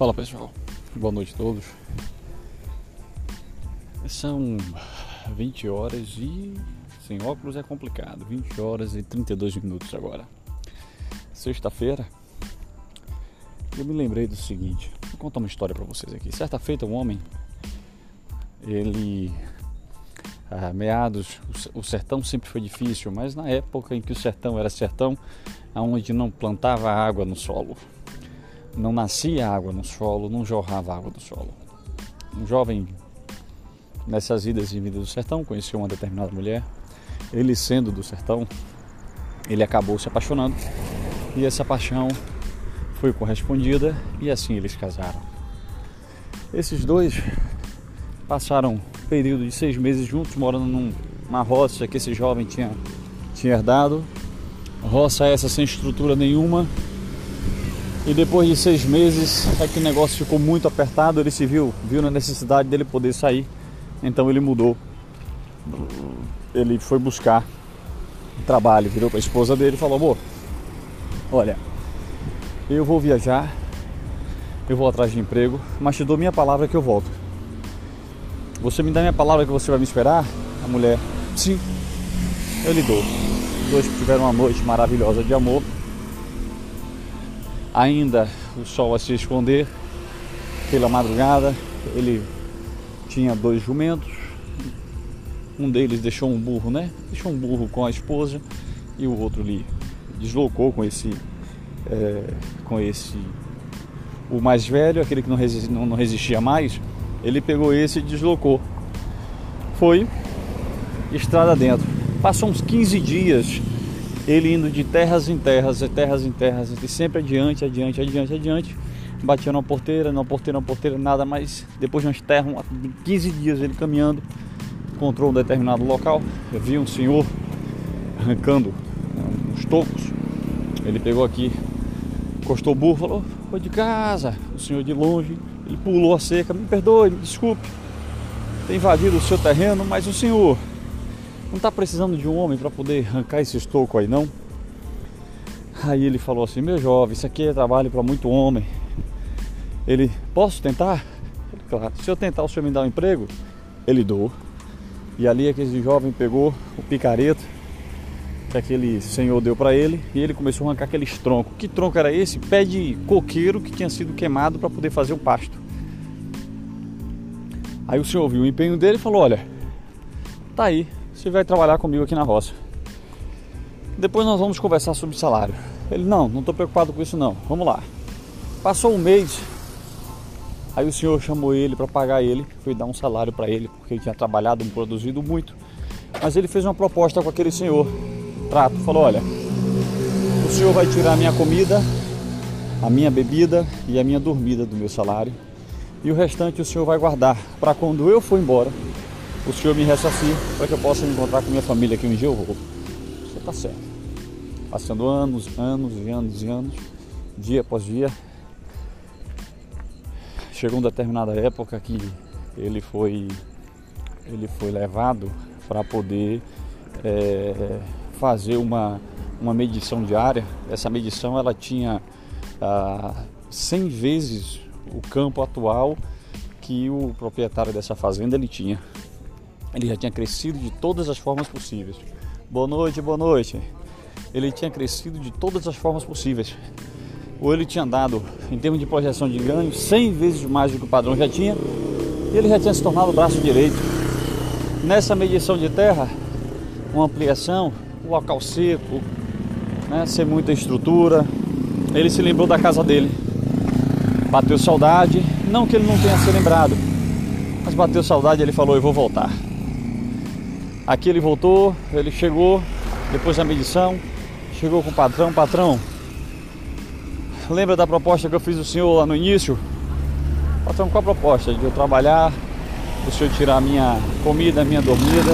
Fala pessoal, boa noite a todos. São 20 horas e sem óculos é complicado. 20 horas e 32 minutos agora. Sexta-feira. Eu me lembrei do seguinte, vou contar uma história para vocês aqui. Certa feita um homem, ele a meados, o sertão sempre foi difícil, mas na época em que o sertão era sertão, aonde não plantava água no solo, não nascia água no solo, não jorrava água do solo. Um jovem nessas idas e vindas do sertão conheceu uma determinada mulher. Ele sendo do sertão, ele acabou se apaixonando e essa paixão foi correspondida e assim eles casaram. Esses dois passaram um período de seis meses juntos, morando numa roça que esse jovem tinha, tinha herdado. Roça essa sem estrutura nenhuma, e depois de seis meses é que o negócio ficou muito apertado, ele se viu, viu na necessidade dele poder sair, então ele mudou. Ele foi buscar trabalho, virou para a esposa dele e falou: amor, olha, eu vou viajar, eu vou atrás de emprego, mas te dou minha palavra que eu volto. Você me dá minha palavra que você vai me esperar? A mulher, sim, eu lhe dou. Os dois tiveram uma noite maravilhosa de amor ainda o sol a se esconder pela madrugada. Ele tinha dois jumentos, um deles deixou um burro, né? Deixou um burro com a esposa e o outro ali deslocou com esse, é, com esse, o mais velho, aquele que não resistia, não, não resistia mais, ele pegou esse e deslocou. Foi estrada dentro. Passou uns 15 dias ele indo de terras em terras, de terras em terras, e sempre adiante, adiante, adiante, adiante. Batia numa porteira, numa porteira, numa porteira, nada mais. Depois de umas terras, 15 dias ele caminhando, encontrou um determinado local. Eu vi um senhor arrancando né, uns tocos. Ele pegou aqui, encostou o burro, falou: Foi de casa. O senhor de longe, ele pulou a cerca. Me perdoe, me desculpe, tem invadido o seu terreno, mas o senhor não está precisando de um homem para poder arrancar esse estoco aí não? Aí ele falou assim, meu jovem, isso aqui é trabalho para muito homem. Ele, posso tentar? Ele, claro, se eu tentar o senhor me dá um emprego? Ele dou. E ali aquele jovem pegou o picareta que aquele senhor deu para ele e ele começou a arrancar aqueles troncos. Que tronco era esse? Pé de coqueiro que tinha sido queimado para poder fazer o pasto. Aí o senhor viu o empenho dele e falou: Olha, tá aí, você vai trabalhar comigo aqui na roça. Depois nós vamos conversar sobre salário. Ele, não, não estou preocupado com isso não. Vamos lá. Passou um mês, aí o senhor chamou ele para pagar ele, foi dar um salário para ele, porque ele tinha trabalhado produzido muito. Mas ele fez uma proposta com aquele senhor, trato, falou, olha, o senhor vai tirar a minha comida, a minha bebida e a minha dormida do meu salário, e o restante o senhor vai guardar para quando eu for embora, o Senhor me ressacie para que eu possa me encontrar com minha família que um dia. Você está certo. Passando anos, anos e anos e anos, dia após dia. Chegou uma determinada época que ele foi, ele foi levado para poder é, fazer uma, uma medição diária. Essa medição ela tinha ah, 100 vezes o campo atual que o proprietário dessa fazenda ele tinha. Ele já tinha crescido de todas as formas possíveis. Boa noite, boa noite. Ele tinha crescido de todas as formas possíveis. Ou ele tinha dado, em termos de projeção de ganho, 100 vezes mais do que o padrão já tinha. E ele já tinha se tornado o braço direito. Nessa medição de terra, uma ampliação, o local seco, né, sem muita estrutura, ele se lembrou da casa dele. Bateu saudade, não que ele não tenha se lembrado, mas bateu saudade ele falou: Eu vou voltar. Aqui ele voltou, ele chegou, depois da medição, chegou com o patrão, patrão. Lembra da proposta que eu fiz o senhor lá no início? Patrão, qual a proposta? De eu trabalhar, o senhor tirar a minha comida, a minha dormida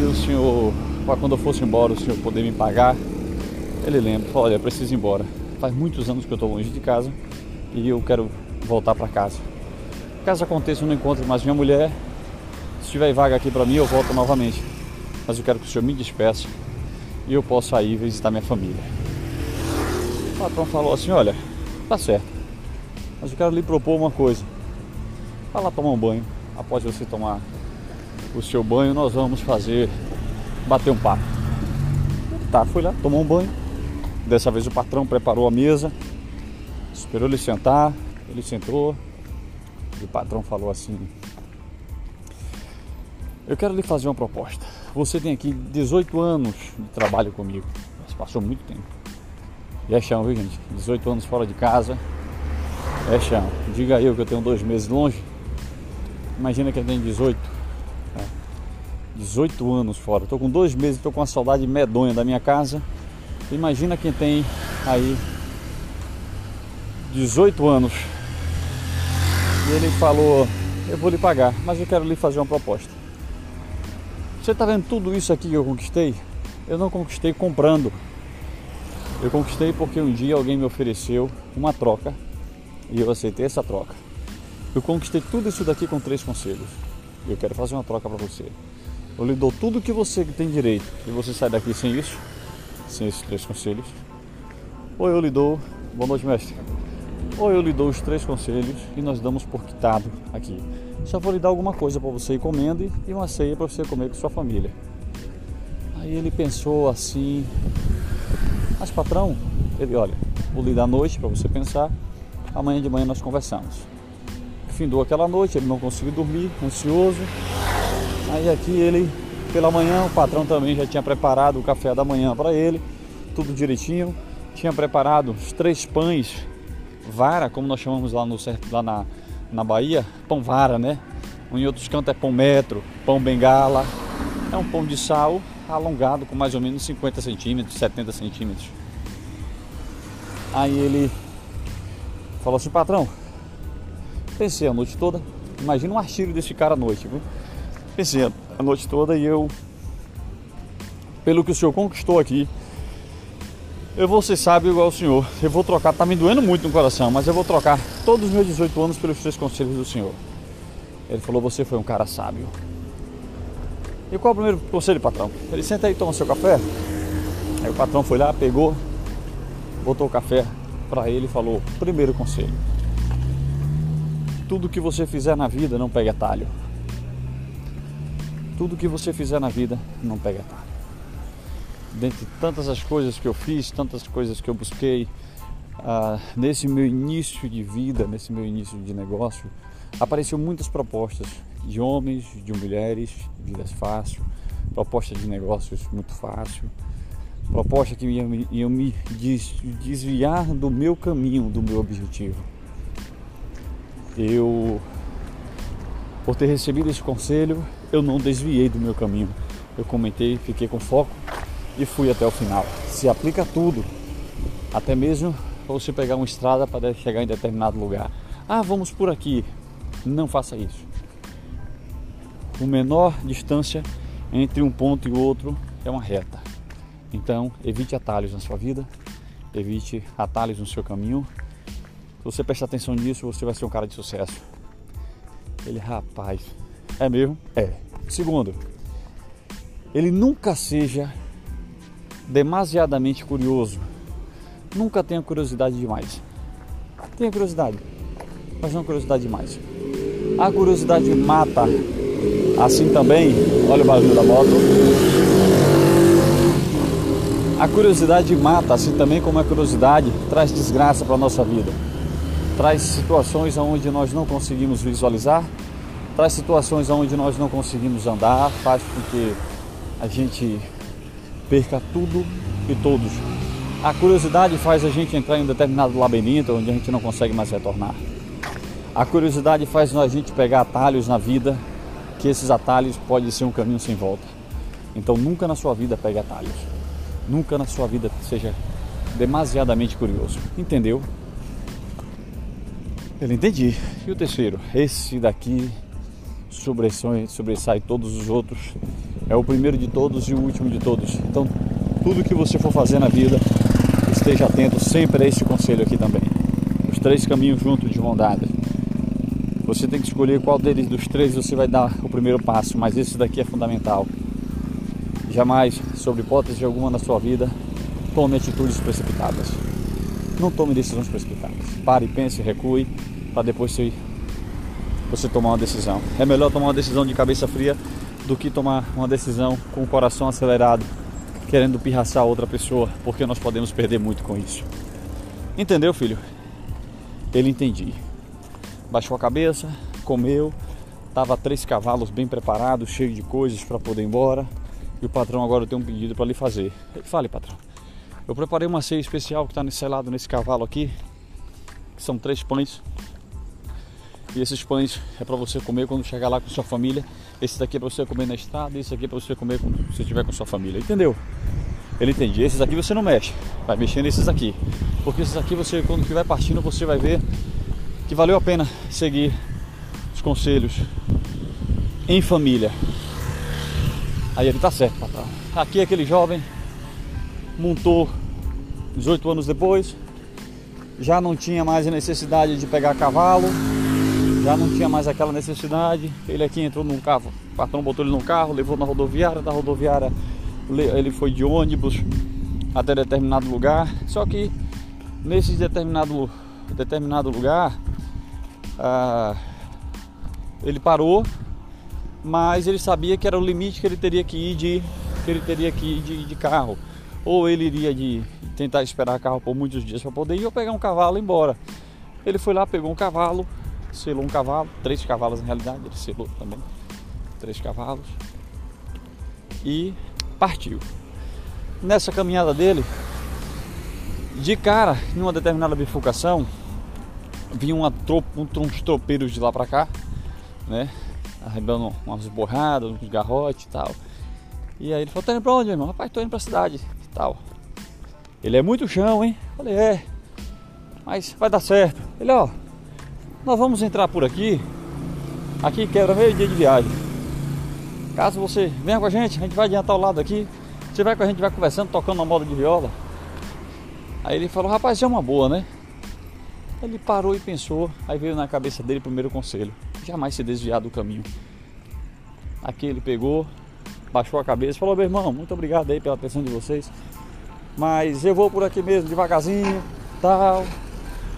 e o senhor, para quando eu fosse embora, o senhor poder me pagar. Ele lembra, olha, preciso ir embora. Faz muitos anos que eu estou longe de casa e eu quero voltar para casa. Caso aconteça, eu não encontro mais minha mulher, se tiver vaga aqui para mim, eu volto novamente. Mas eu quero que o senhor me despeça e eu possa ir visitar minha família. O patrão falou assim: Olha, tá certo. Mas eu quero lhe propor uma coisa. Vá lá tomar um banho. Após você tomar o seu banho, nós vamos fazer bater um papo. Tá, fui lá, tomou um banho. Dessa vez o patrão preparou a mesa, esperou ele sentar, ele sentou. E o patrão falou assim: Eu quero lhe fazer uma proposta. Você tem aqui 18 anos de trabalho comigo. Mas passou muito tempo. E é chão, viu gente? 18 anos fora de casa. É chão. Diga eu que eu tenho dois meses longe. Imagina que eu tenho 18. É. 18 anos fora. Estou com dois meses, estou com uma saudade medonha da minha casa. Imagina quem tem aí 18 anos. E ele falou, eu vou lhe pagar, mas eu quero lhe fazer uma proposta. Você está vendo tudo isso aqui que eu conquistei? Eu não conquistei comprando. Eu conquistei porque um dia alguém me ofereceu uma troca e eu aceitei essa troca. Eu conquistei tudo isso daqui com três conselhos. Eu quero fazer uma troca para você. Eu lhe dou tudo que você tem direito e você sai daqui sem isso, sem esses três conselhos. Ou eu lhe dou, boa noite mestre. Ou eu lhe dou os três conselhos e nós damos por quitado aqui. Só vou lhe dar alguma coisa para você encomende e uma ceia para você comer com sua família. Aí ele pensou assim, mas patrão, ele olha, vou lhe dar noite para você pensar, amanhã de manhã nós conversamos. Findou aquela noite, ele não conseguiu dormir, ansioso. Aí aqui ele, pela manhã, o patrão também já tinha preparado o café da manhã para ele, tudo direitinho. Tinha preparado os três pães, vara, como nós chamamos lá, no, lá na, na Bahia, pão vara, né? Em outros cantos é pão metro, pão bengala. É um pão de sal alongado com mais ou menos 50 centímetros, 70 centímetros. Aí ele falou assim, patrão, pensei a noite toda, imagina um artigo desse cara à noite, viu? Pensei a noite toda e eu, pelo que o senhor conquistou aqui, eu vou ser sábio igual o senhor. Eu vou trocar, tá me doendo muito no coração, mas eu vou trocar todos os meus 18 anos pelos três conselhos do senhor. Ele falou, você foi um cara sábio. E qual é o primeiro conselho, patrão? Ele senta aí e toma seu café. Aí o patrão foi lá, pegou, botou o café para ele e falou: primeiro conselho. Tudo que você fizer na vida não pega atalho. Tudo que você fizer na vida não pega atalho. Dentre tantas as coisas que eu fiz, tantas coisas que eu busquei, ah, nesse meu início de vida, nesse meu início de negócio, apareceu muitas propostas de homens, de mulheres, vidas fácil, proposta de negócios muito fácil, proposta que iam, iam me desviar do meu caminho, do meu objetivo. Eu, por ter recebido esse conselho, eu não desviei do meu caminho. Eu comentei, fiquei com foco e fui até o final. Se aplica tudo, até mesmo você pegar uma estrada para chegar em determinado lugar. Ah, vamos por aqui. Não faça isso o menor distância entre um ponto e outro é uma reta. Então, evite atalhos na sua vida, evite atalhos no seu caminho. Se você prestar atenção nisso, você vai ser um cara de sucesso. Ele, rapaz, é mesmo? É. Segundo, ele nunca seja demasiadamente curioso. Nunca tenha curiosidade demais. Tenha curiosidade, mas não curiosidade demais. A curiosidade mata Assim também, olha o barulho da moto. A curiosidade mata, assim também como a curiosidade traz desgraça para a nossa vida. Traz situações onde nós não conseguimos visualizar, traz situações onde nós não conseguimos andar, faz com que a gente perca tudo e todos. A curiosidade faz a gente entrar em um determinado labirinto onde a gente não consegue mais retornar. A curiosidade faz a gente pegar atalhos na vida que esses atalhos podem ser um caminho sem volta. Então nunca na sua vida pegue atalhos. Nunca na sua vida seja demasiadamente curioso. Entendeu? Eu entendi. E o terceiro? Esse daqui sobressai, sobressai todos os outros. É o primeiro de todos e o último de todos. Então, tudo que você for fazer na vida, esteja atento sempre a esse conselho aqui também. Os três caminhos juntos de dada. Você tem que escolher qual deles dos três você vai dar o primeiro passo, mas esse daqui é fundamental. Jamais, sobre hipótese alguma na sua vida, tome atitudes precipitadas. Não tome decisões precipitadas. Pare, pense, recue, para depois você tomar uma decisão. É melhor tomar uma decisão de cabeça fria do que tomar uma decisão com o coração acelerado, querendo pirraçar outra pessoa, porque nós podemos perder muito com isso. Entendeu, filho? Ele entendi. Baixou a cabeça, comeu, tava três cavalos bem preparados, cheio de coisas para poder ir embora. E o patrão agora tem um pedido para lhe fazer. Fale, patrão. Eu preparei uma ceia especial que está selado nesse cavalo aqui, que são três pães. E esses pães é para você comer quando chegar lá com sua família. Esse daqui é para você comer na estrada, esse aqui é para você comer quando você estiver com sua família. Entendeu? Ele entende. Esses aqui você não mexe, vai mexer nesses aqui. Porque esses aqui você, quando estiver partindo, você vai ver que valeu a pena seguir os conselhos em família. Aí ele tá certo, patrão. Aqui aquele jovem montou 18 anos depois, já não tinha mais a necessidade de pegar cavalo, já não tinha mais aquela necessidade. Ele aqui entrou num carro, o patrão botou ele num carro, levou na rodoviária, da rodoviária ele foi de ônibus até determinado lugar. Só que nesse determinado, determinado lugar ah, ele parou mas ele sabia que era o limite que ele teria que ir de, que ele teria que ir de, de carro. Ou ele iria de tentar esperar carro por muitos dias para poder ir ou pegar um cavalo e ir embora. Ele foi lá, pegou um cavalo, selou um cavalo, três cavalos na realidade, ele selou também, três cavalos e partiu. Nessa caminhada dele, de cara, em uma determinada bifurcação, vinha uma tropa, uns tropeiros de lá para cá, né? arrebando umas borradas, uns garrotes e tal. E aí ele falou, tá indo pra onde, irmão? Rapaz, tô indo pra cidade e tal. Ele é muito chão, hein? Falei, é. Mas vai dar certo. Ele, ó, nós vamos entrar por aqui. Aqui quebra meio dia de viagem. Caso você venha com a gente, a gente vai adiantar o lado aqui. Você vai com a gente, vai conversando, tocando uma moda de viola. Aí ele falou, rapaz, é uma boa, né? Ele parou e pensou, aí veio na cabeça dele o primeiro conselho jamais se desviar do caminho. Aqui ele pegou, baixou a cabeça, falou: meu irmão, muito obrigado aí pela atenção de vocês, mas eu vou por aqui mesmo, devagarzinho, tal.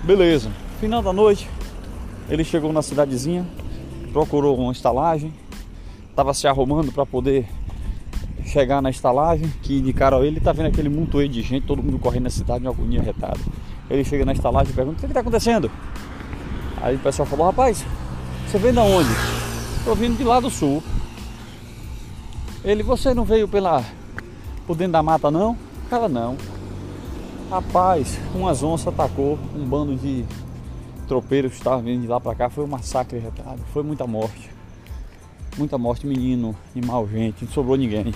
Beleza. Final da noite, ele chegou na cidadezinha, procurou uma estalagem, estava se arrumando para poder chegar na estalagem, que indicaram ele, tá vendo aquele montoeiro de gente, todo mundo correndo na cidade, uma agonia retada. Ele chega na estalagem e pergunta: o que está acontecendo? Aí o pessoal falou: rapaz, você vem da onde? Tô vindo de lá do sul. Ele, você não veio pela por dentro da mata não? Cara não. Rapaz, umas onças atacou um bando de tropeiros que estavam vindo de lá para cá. Foi um massacre retado. Foi muita morte. Muita morte, menino, animal, gente, não sobrou ninguém.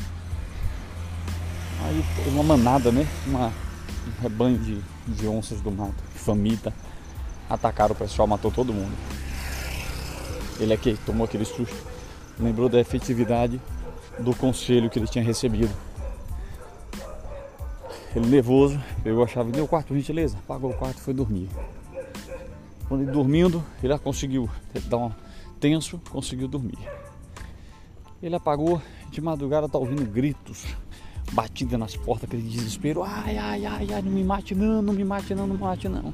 Aí uma manada, né? Uma, um rebanho de, de onças do mato, famita, atacaram o pessoal, matou todo mundo. Ele é que tomou aquele susto, lembrou da efetividade do conselho que ele tinha recebido. Ele nervoso, pegou a chave, deu o quarto, gentileza, apagou o quarto e foi dormir. Quando ele dormindo, ele conseguiu dar um tenso, conseguiu dormir. Ele apagou, de madrugada tá ouvindo gritos, batida nas portas, aquele desespero, ai, ai, ai, ai, não me mate não, não me mate não, não me mate não.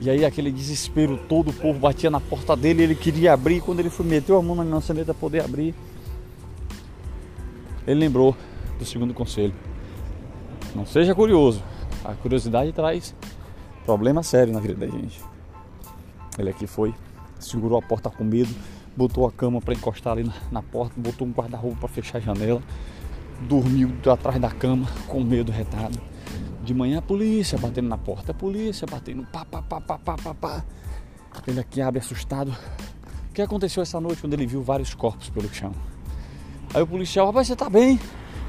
E aí aquele desespero todo, o povo batia na porta dele, ele queria abrir, quando ele foi meteu a mão na maçaneta para poder abrir, ele lembrou do segundo conselho. Não seja curioso. A curiosidade traz problema sério na vida da gente. Ele aqui foi, segurou a porta com medo, botou a cama para encostar ali na, na porta, botou um guarda-roupa para fechar a janela, dormiu atrás da cama com medo retado. De manhã a polícia batendo na porta, a polícia batendo pá, pá, pá, pá, pá, pá, pá. Ele aqui abre assustado. O que aconteceu essa noite quando ele viu vários corpos pelo chão? Aí o policial, rapaz, você tá bem?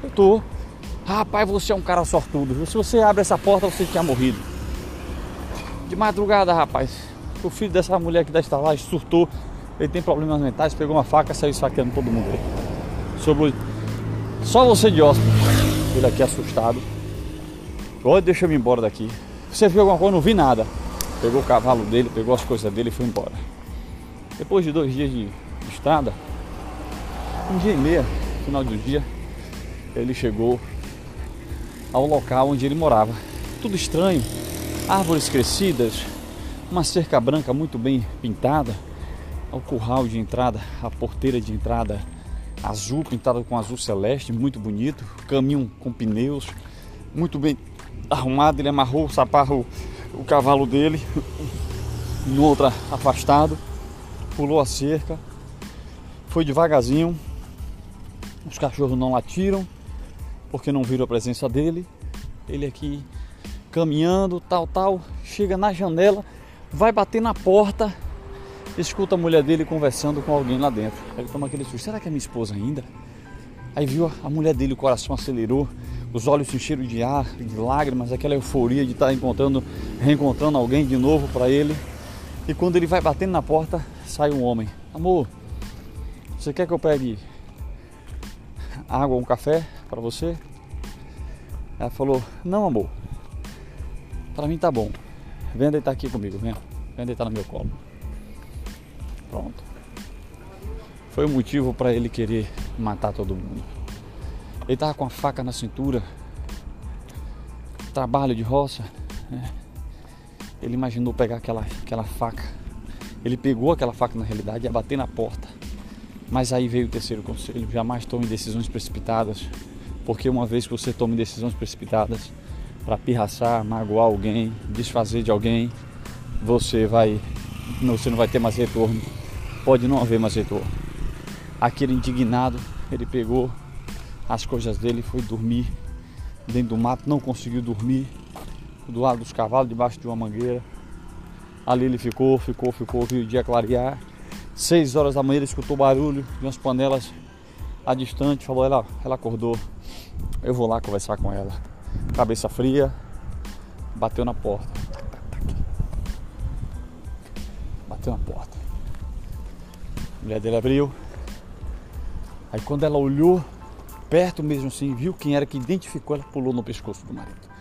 Eu tô. Rapaz, você é um cara sortudo. Se você abre essa porta, você tinha morrido. De madrugada, rapaz. O filho dessa mulher que da estalagem surtou. Ele tem problemas mentais, pegou uma faca saiu saqueando todo mundo. Sobre... Só você de hóspede. Ele aqui assustado. Olha, deixa eu ir embora daqui. Você viu alguma coisa? Não vi nada. Pegou o cavalo dele, pegou as coisas dele e foi embora. Depois de dois dias de estrada, um dia e meia, final do dia, ele chegou ao local onde ele morava. Tudo estranho. Árvores crescidas, uma cerca branca muito bem pintada, o curral de entrada, a porteira de entrada azul, pintada com azul celeste, muito bonito, caminho com pneus, muito bem arrumado, ele amarrou o saparro, o cavalo dele, em outra afastado, pulou a cerca, foi devagarzinho, os cachorros não latiram, porque não viram a presença dele, ele aqui caminhando, tal, tal, chega na janela, vai bater na porta, escuta a mulher dele conversando com alguém lá dentro. Ele toma aquele susto, será que é minha esposa ainda? Aí viu a mulher dele, o coração acelerou, os olhos se encheram de ar, de lágrimas, aquela euforia de estar encontrando, reencontrando alguém de novo para ele. E quando ele vai batendo na porta, sai um homem. Amor, você quer que eu pegue água ou um café para você? Ela falou, não amor, para mim tá bom. Vem deitar aqui comigo, vem. Vem deitar no meu colo. Pronto. Foi o motivo para ele querer matar todo mundo. Ele tava com a faca na cintura. Trabalho de roça. Né? Ele imaginou pegar aquela, aquela faca. Ele pegou aquela faca na realidade e ia bater na porta. Mas aí veio o terceiro conselho: jamais tome decisões precipitadas. Porque uma vez que você tome decisões precipitadas, para pirraçar, magoar alguém, desfazer de alguém, você vai você não vai ter mais retorno. Pode não haver mais retorno. Aquele indignado, ele pegou as coisas dele foi dormir dentro do mato, não conseguiu dormir do lado dos cavalos, debaixo de uma mangueira. Ali ele ficou, ficou, ficou, viu o dia clarear. Seis horas da manhã ele escutou barulho de umas panelas a distante, falou, ela, ela acordou, eu vou lá conversar com ela cabeça fria, bateu na porta. Bateu na porta. A mulher dele abriu. Aí quando ela olhou perto mesmo assim, viu quem era que identificou, ela pulou no pescoço do marido.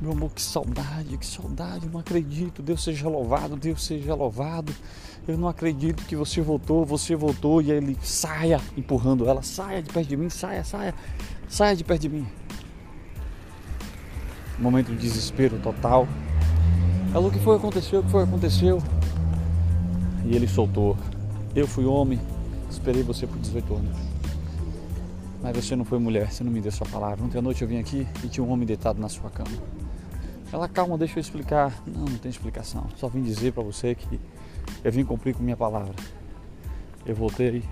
Meu amor, que saudade, que saudade, não acredito. Deus seja louvado, Deus seja louvado. Eu não acredito que você voltou, você voltou e ele saia empurrando ela, saia de perto de mim, saia, saia, saia de perto de mim momento de desespero total. Ela, o que foi aconteceu, o que foi aconteceu? E ele soltou. Eu fui homem, esperei você por 18 anos. Mas você não foi mulher, você não me deu sua palavra. Ontem à noite eu vim aqui e tinha um homem deitado na sua cama. Ela, calma, deixa eu explicar. Não, não tem explicação. Só vim dizer para você que eu vim cumprir com minha palavra. Eu voltei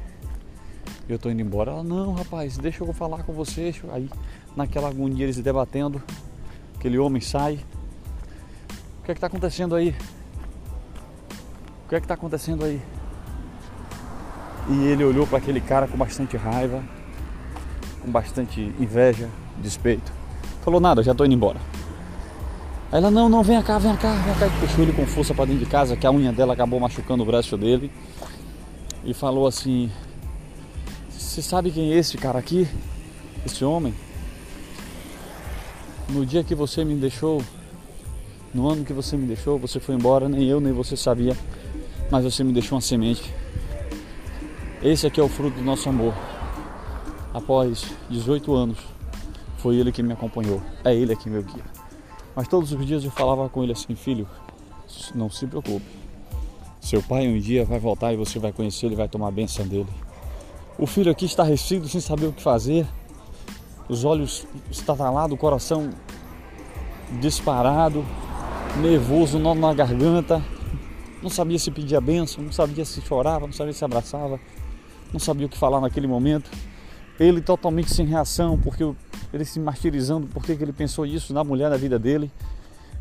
eu tô indo embora. Ela, não, rapaz, deixa eu falar com você. Aí, naquela agonia, eles debatendo, Aquele homem sai. O que é que está acontecendo aí? O que é que está acontecendo aí? E ele olhou para aquele cara com bastante raiva, com bastante inveja, despeito. Falou nada, já estou indo embora. Aí ela, não, não, vem cá, vem cá, vem cá. E puxou ele com força para dentro de casa, que a unha dela acabou machucando o braço dele. E falou assim: Você sabe quem é esse cara aqui? Esse homem? No dia que você me deixou, no ano que você me deixou, você foi embora, nem eu nem você sabia, mas você me deixou uma semente. Esse aqui é o fruto do nosso amor. Após 18 anos, foi ele que me acompanhou. É ele aqui meu guia. Mas todos os dias eu falava com ele assim, filho, não se preocupe. Seu pai um dia vai voltar e você vai conhecer, ele vai tomar a benção dele. O filho aqui está recido sem saber o que fazer, os olhos estatalados, o coração disparado, nervoso, nó na garganta, não sabia se pedia benção, não sabia se chorava, não sabia se abraçava, não sabia o que falar naquele momento. Ele totalmente sem reação, porque ele se martirizando, porque ele pensou isso na mulher da vida dele.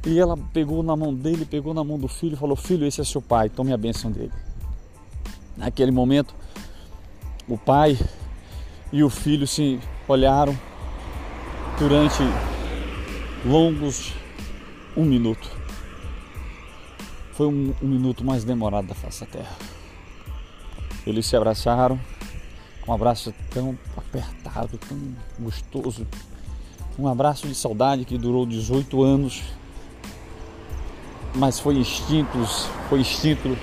E ela pegou na mão dele, pegou na mão do filho e falou: Filho, esse é seu pai, tome a benção dele. Naquele momento, o pai e o filho se olharam durante longos um minuto. Foi um, um minuto mais demorado da face da terra. Eles se abraçaram, um abraço tão apertado, tão gostoso, um abraço de saudade que durou 18 anos, mas foi extinto, foi extinto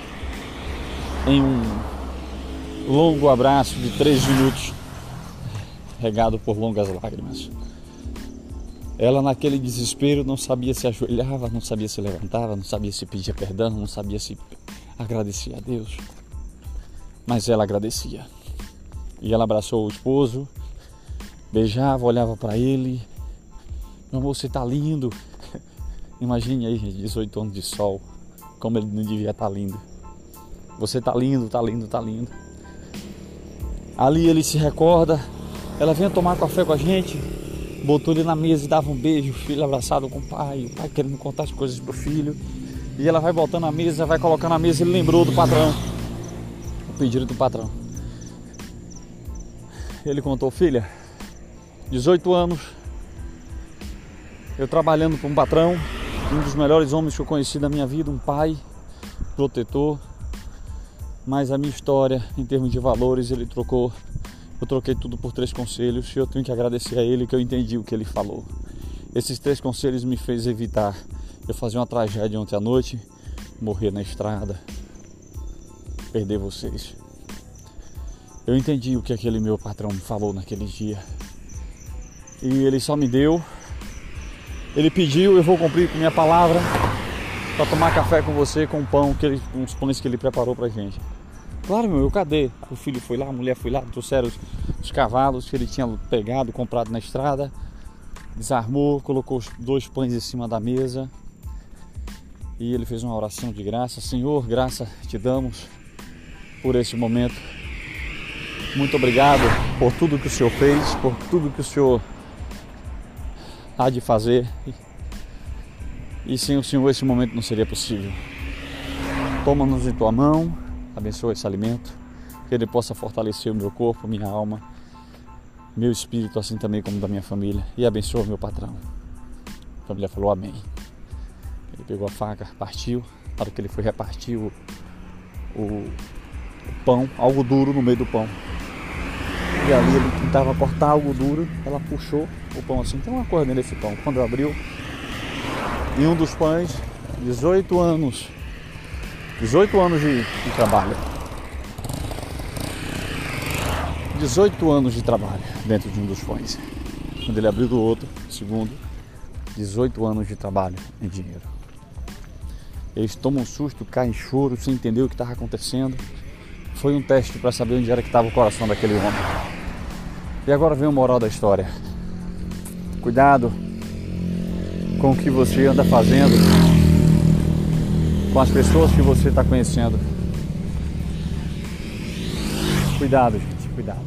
em um longo abraço de três minutos, regado por longas lágrimas. Ela naquele desespero não sabia se ajoelhava, não sabia se levantava, não sabia se pedia perdão, não sabia se agradecia a Deus. Mas ela agradecia. E ela abraçou o esposo, beijava, olhava para ele. Meu amor, você tá lindo. Imagine aí, 18 anos de sol, como ele não devia estar tá lindo. Você tá lindo, tá lindo, tá lindo. Ali ele se recorda, ela vinha tomar café com a gente, botou ele na mesa e dava um beijo, o filho abraçado com o pai, o pai querendo contar as coisas pro filho. E ela vai botando a mesa, vai colocando a mesa, ele lembrou do patrão. O pedido do patrão. Ele contou, filha, 18 anos, eu trabalhando para um patrão, um dos melhores homens que eu conheci da minha vida, um pai, protetor, mas a minha história, em termos de valores, ele trocou. Eu troquei tudo por três conselhos e eu tenho que agradecer a ele que eu entendi o que ele falou. Esses três conselhos me fez evitar eu fazer uma tragédia ontem à noite, morrer na estrada, perder vocês. Eu entendi o que aquele meu patrão me falou naquele dia. E ele só me deu. Ele pediu, eu vou cumprir com minha palavra para tomar café com você com pão que ele, com os pães que ele preparou pra gente. Claro, meu, eu cadê? O filho foi lá, a mulher foi lá, trouxeram os, os cavalos que ele tinha pegado, comprado na estrada, desarmou, colocou os dois pães em cima da mesa e ele fez uma oração de graça. Senhor, graça te damos por esse momento. Muito obrigado por tudo que o Senhor fez, por tudo que o Senhor há de fazer. E sem o Senhor esse momento não seria possível. Toma-nos em tua mão abençoa esse alimento, que ele possa fortalecer o meu corpo, minha alma, meu espírito, assim também como da minha família, e abençoa meu patrão. A família falou amém. Ele pegou a faca, partiu, para que ele foi repartir o, o, o pão, algo duro no meio do pão. E ali ele tentava cortar algo duro, ela puxou o pão assim, tem uma coisa nesse pão. Quando abriu, em um dos pães, 18 anos 18 anos de, de trabalho. 18 anos de trabalho dentro de um dos pães. Quando ele abriu do outro, segundo, 18 anos de trabalho em dinheiro. Eles tomam um susto, caem em choro, sem entender o que estava acontecendo. Foi um teste para saber onde era que estava o coração daquele homem. E agora vem o moral da história. Cuidado com o que você anda fazendo com as pessoas que você está conhecendo. Cuidado, gente, cuidado.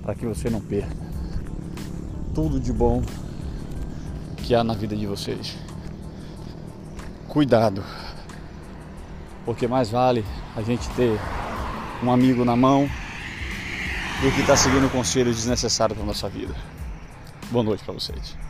Para que você não perca tudo de bom que há na vida de vocês. Cuidado. Porque mais vale a gente ter um amigo na mão do que estar tá seguindo conselhos desnecessários para nossa vida. Boa noite para vocês.